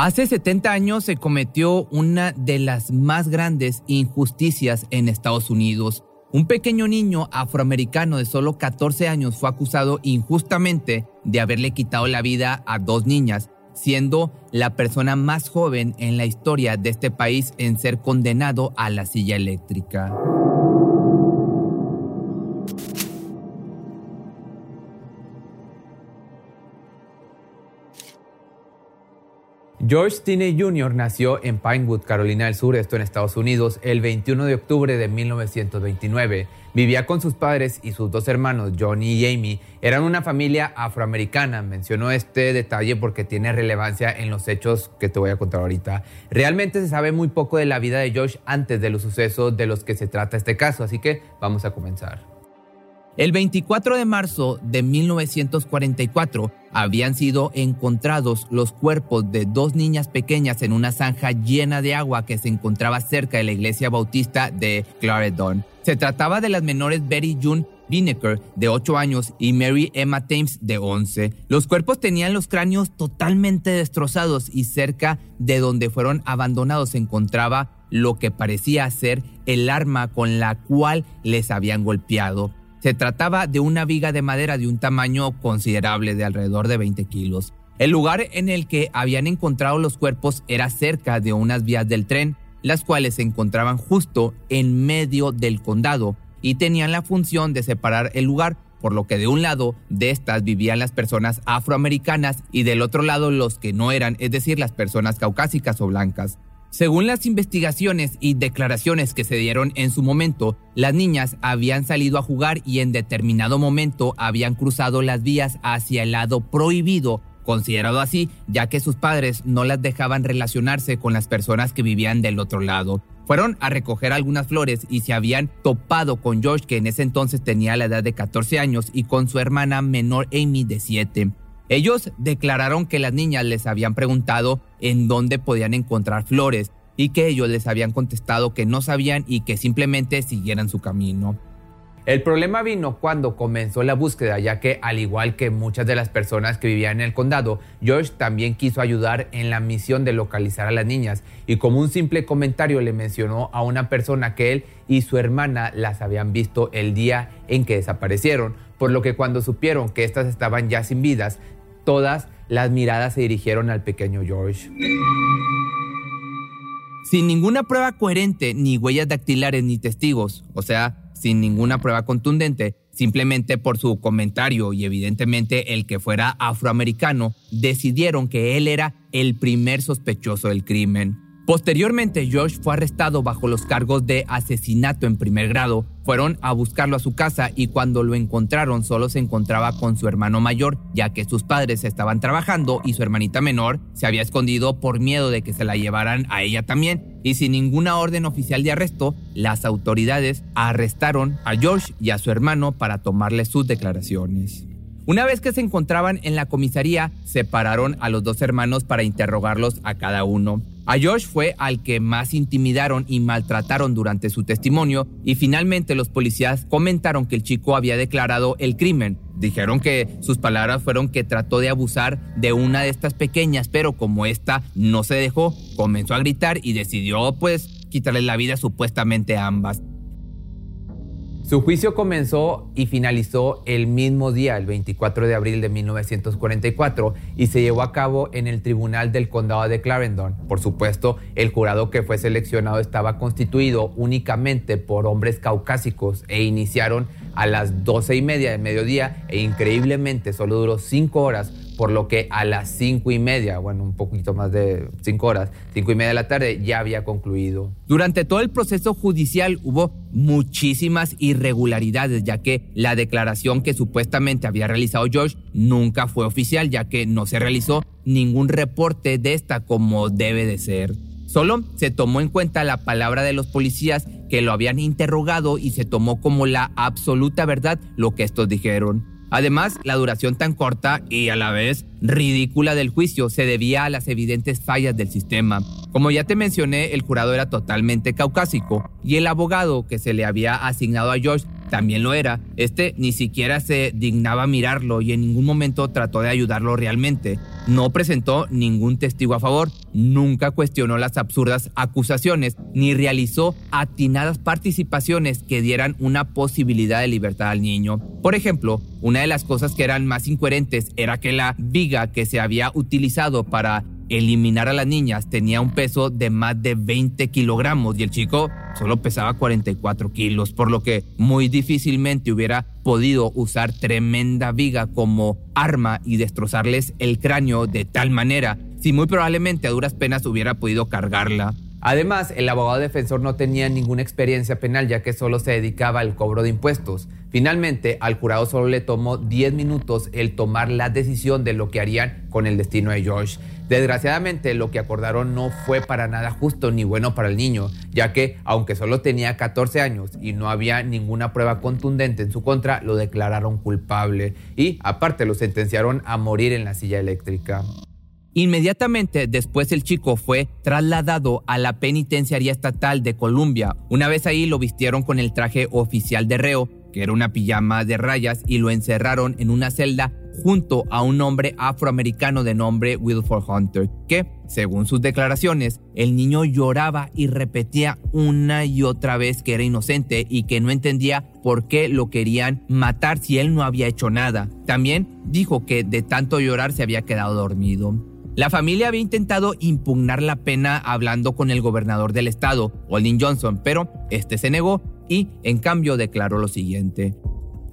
Hace 70 años se cometió una de las más grandes injusticias en Estados Unidos. Un pequeño niño afroamericano de solo 14 años fue acusado injustamente de haberle quitado la vida a dos niñas, siendo la persona más joven en la historia de este país en ser condenado a la silla eléctrica. George Stinney Jr. nació en Pinewood, Carolina del Sur, esto en Estados Unidos, el 21 de octubre de 1929. Vivía con sus padres y sus dos hermanos, Johnny y Amy. Eran una familia afroamericana. Menciono este detalle porque tiene relevancia en los hechos que te voy a contar ahorita. Realmente se sabe muy poco de la vida de George antes de los sucesos de los que se trata este caso, así que vamos a comenzar. El 24 de marzo de 1944 habían sido encontrados los cuerpos de dos niñas pequeñas en una zanja llena de agua que se encontraba cerca de la iglesia bautista de Clarendon. Se trataba de las menores Betty June Bineker, de 8 años, y Mary Emma Thames, de 11. Los cuerpos tenían los cráneos totalmente destrozados y cerca de donde fueron abandonados se encontraba lo que parecía ser el arma con la cual les habían golpeado. Se trataba de una viga de madera de un tamaño considerable de alrededor de 20 kilos. El lugar en el que habían encontrado los cuerpos era cerca de unas vías del tren, las cuales se encontraban justo en medio del condado y tenían la función de separar el lugar, por lo que de un lado de estas vivían las personas afroamericanas y del otro lado los que no eran, es decir, las personas caucásicas o blancas. Según las investigaciones y declaraciones que se dieron en su momento, las niñas habían salido a jugar y en determinado momento habían cruzado las vías hacia el lado prohibido, considerado así, ya que sus padres no las dejaban relacionarse con las personas que vivían del otro lado. Fueron a recoger algunas flores y se habían topado con George, que en ese entonces tenía la edad de 14 años, y con su hermana menor Amy de 7. Ellos declararon que las niñas les habían preguntado en dónde podían encontrar flores y que ellos les habían contestado que no sabían y que simplemente siguieran su camino. El problema vino cuando comenzó la búsqueda, ya que al igual que muchas de las personas que vivían en el condado, George también quiso ayudar en la misión de localizar a las niñas y como un simple comentario le mencionó a una persona que él y su hermana las habían visto el día en que desaparecieron, por lo que cuando supieron que éstas estaban ya sin vidas, todas las miradas se dirigieron al pequeño George. Sin ninguna prueba coherente, ni huellas dactilares, ni testigos, o sea, sin ninguna prueba contundente, simplemente por su comentario y evidentemente el que fuera afroamericano, decidieron que él era el primer sospechoso del crimen. Posteriormente, George fue arrestado bajo los cargos de asesinato en primer grado. Fueron a buscarlo a su casa y cuando lo encontraron solo se encontraba con su hermano mayor, ya que sus padres estaban trabajando y su hermanita menor se había escondido por miedo de que se la llevaran a ella también. Y sin ninguna orden oficial de arresto, las autoridades arrestaron a George y a su hermano para tomarle sus declaraciones. Una vez que se encontraban en la comisaría, separaron a los dos hermanos para interrogarlos a cada uno. A George fue al que más intimidaron y maltrataron durante su testimonio y finalmente los policías comentaron que el chico había declarado el crimen. Dijeron que sus palabras fueron que trató de abusar de una de estas pequeñas, pero como esta no se dejó, comenzó a gritar y decidió pues quitarle la vida supuestamente a ambas. Su juicio comenzó y finalizó el mismo día, el 24 de abril de 1944, y se llevó a cabo en el Tribunal del Condado de Clarendon. Por supuesto, el jurado que fue seleccionado estaba constituido únicamente por hombres caucásicos e iniciaron a las 12 y media de mediodía e increíblemente solo duró cinco horas por lo que a las cinco y media, bueno, un poquito más de cinco horas, cinco y media de la tarde, ya había concluido. Durante todo el proceso judicial hubo muchísimas irregularidades, ya que la declaración que supuestamente había realizado George nunca fue oficial, ya que no se realizó ningún reporte de esta como debe de ser. Solo se tomó en cuenta la palabra de los policías que lo habían interrogado y se tomó como la absoluta verdad lo que estos dijeron. Además, la duración tan corta y a la vez ridícula del juicio se debía a las evidentes fallas del sistema. Como ya te mencioné, el jurado era totalmente caucásico y el abogado que se le había asignado a George también lo era. Este ni siquiera se dignaba mirarlo y en ningún momento trató de ayudarlo realmente. No presentó ningún testigo a favor, nunca cuestionó las absurdas acusaciones, ni realizó atinadas participaciones que dieran una posibilidad de libertad al niño. Por ejemplo, una de las cosas que eran más incoherentes era que la que se había utilizado para eliminar a las niñas tenía un peso de más de 20 kilogramos y el chico solo pesaba 44 kilos, por lo que muy difícilmente hubiera podido usar tremenda viga como arma y destrozarles el cráneo de tal manera, si muy probablemente a duras penas hubiera podido cargarla. Además, el abogado defensor no tenía ninguna experiencia penal ya que solo se dedicaba al cobro de impuestos. Finalmente, al jurado solo le tomó 10 minutos el tomar la decisión de lo que harían con el destino de George. Desgraciadamente, lo que acordaron no fue para nada justo ni bueno para el niño, ya que, aunque solo tenía 14 años y no había ninguna prueba contundente en su contra, lo declararon culpable y, aparte, lo sentenciaron a morir en la silla eléctrica. Inmediatamente después el chico fue trasladado a la penitenciaría estatal de Columbia. Una vez ahí lo vistieron con el traje oficial de reo, que era una pijama de rayas, y lo encerraron en una celda junto a un hombre afroamericano de nombre Wilford Hunter, que, según sus declaraciones, el niño lloraba y repetía una y otra vez que era inocente y que no entendía por qué lo querían matar si él no había hecho nada. También dijo que de tanto llorar se había quedado dormido. La familia había intentado impugnar la pena hablando con el gobernador del estado, Olin Johnson, pero este se negó y en cambio declaró lo siguiente.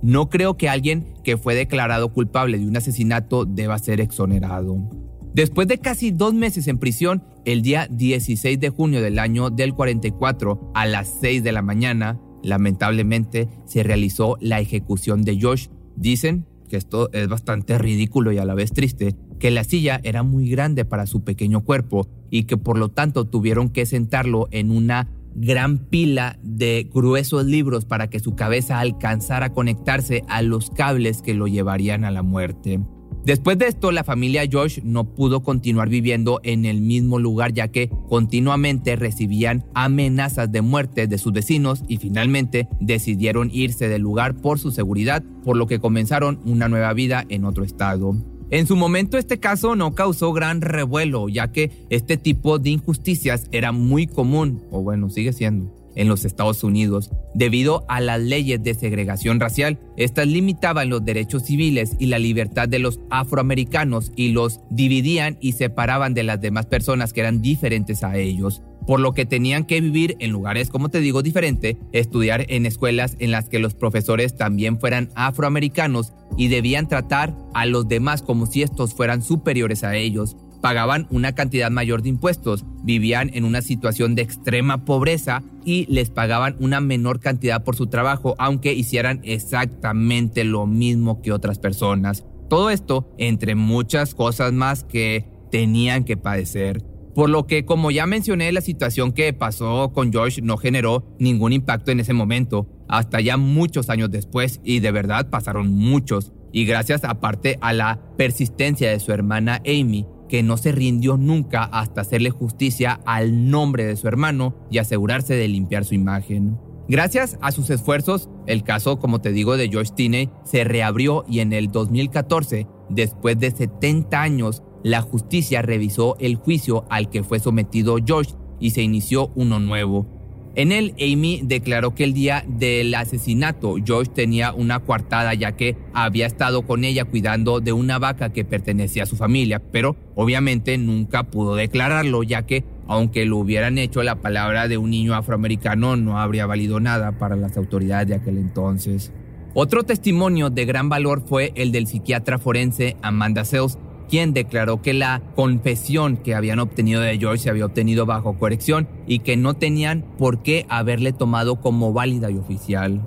No creo que alguien que fue declarado culpable de un asesinato deba ser exonerado. Después de casi dos meses en prisión, el día 16 de junio del año del 44, a las 6 de la mañana, lamentablemente se realizó la ejecución de Josh. Dicen que esto es bastante ridículo y a la vez triste, que la silla era muy grande para su pequeño cuerpo y que por lo tanto tuvieron que sentarlo en una gran pila de gruesos libros para que su cabeza alcanzara a conectarse a los cables que lo llevarían a la muerte. Después de esto, la familia Josh no pudo continuar viviendo en el mismo lugar ya que continuamente recibían amenazas de muerte de sus vecinos y finalmente decidieron irse del lugar por su seguridad, por lo que comenzaron una nueva vida en otro estado. En su momento este caso no causó gran revuelo, ya que este tipo de injusticias era muy común, o bueno, sigue siendo, en los Estados Unidos. Debido a las leyes de segregación racial, estas limitaban los derechos civiles y la libertad de los afroamericanos y los dividían y separaban de las demás personas que eran diferentes a ellos por lo que tenían que vivir en lugares, como te digo, diferente, estudiar en escuelas en las que los profesores también fueran afroamericanos y debían tratar a los demás como si estos fueran superiores a ellos. Pagaban una cantidad mayor de impuestos, vivían en una situación de extrema pobreza y les pagaban una menor cantidad por su trabajo, aunque hicieran exactamente lo mismo que otras personas. Todo esto entre muchas cosas más que tenían que padecer. Por lo que, como ya mencioné, la situación que pasó con George no generó ningún impacto en ese momento, hasta ya muchos años después, y de verdad pasaron muchos. Y gracias aparte a la persistencia de su hermana Amy, que no se rindió nunca hasta hacerle justicia al nombre de su hermano y asegurarse de limpiar su imagen. Gracias a sus esfuerzos, el caso, como te digo, de George Tinney se reabrió y en el 2014, después de 70 años, la justicia revisó el juicio al que fue sometido George y se inició uno nuevo. En él, Amy declaró que el día del asesinato, George tenía una coartada ya que había estado con ella cuidando de una vaca que pertenecía a su familia, pero obviamente nunca pudo declararlo ya que, aunque lo hubieran hecho, la palabra de un niño afroamericano no habría valido nada para las autoridades de aquel entonces. Otro testimonio de gran valor fue el del psiquiatra forense Amanda Sells, quien declaró que la confesión que habían obtenido de George se había obtenido bajo corrección y que no tenían por qué haberle tomado como válida y oficial.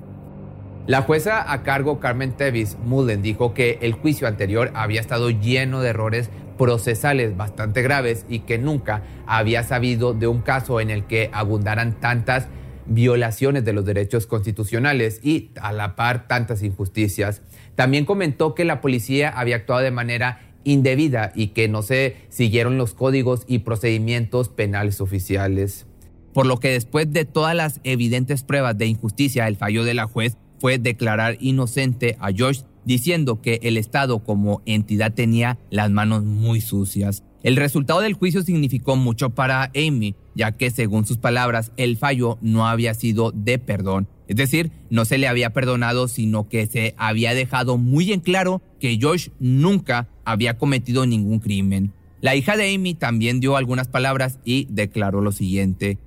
La jueza a cargo Carmen Tevis Mullen dijo que el juicio anterior había estado lleno de errores procesales bastante graves y que nunca había sabido de un caso en el que abundaran tantas violaciones de los derechos constitucionales y a la par tantas injusticias. También comentó que la policía había actuado de manera indebida y que no se siguieron los códigos y procedimientos penales oficiales. Por lo que después de todas las evidentes pruebas de injusticia, el fallo de la juez fue declarar inocente a George diciendo que el Estado como entidad tenía las manos muy sucias. El resultado del juicio significó mucho para Amy, ya que según sus palabras el fallo no había sido de perdón. Es decir, no se le había perdonado, sino que se había dejado muy en claro que George nunca había cometido ningún crimen. La hija de Amy también dio algunas palabras y declaró lo siguiente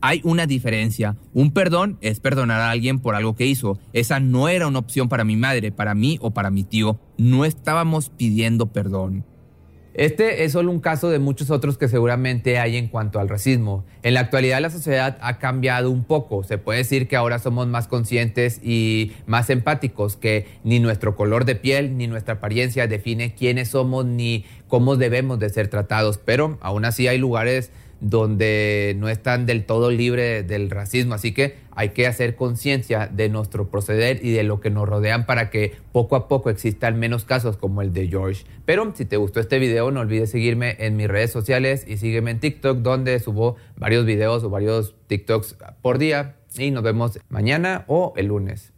hay una diferencia. Un perdón es perdonar a alguien por algo que hizo. Esa no era una opción para mi madre, para mí o para mi tío. No estábamos pidiendo perdón. Este es solo un caso de muchos otros que seguramente hay en cuanto al racismo. En la actualidad la sociedad ha cambiado un poco. Se puede decir que ahora somos más conscientes y más empáticos, que ni nuestro color de piel ni nuestra apariencia define quiénes somos ni cómo debemos de ser tratados. Pero aún así hay lugares donde no están del todo libres del racismo. Así que hay que hacer conciencia de nuestro proceder y de lo que nos rodean para que poco a poco existan menos casos como el de George. Pero si te gustó este video, no olvides seguirme en mis redes sociales y sígueme en TikTok, donde subo varios videos o varios TikToks por día. Y nos vemos mañana o el lunes.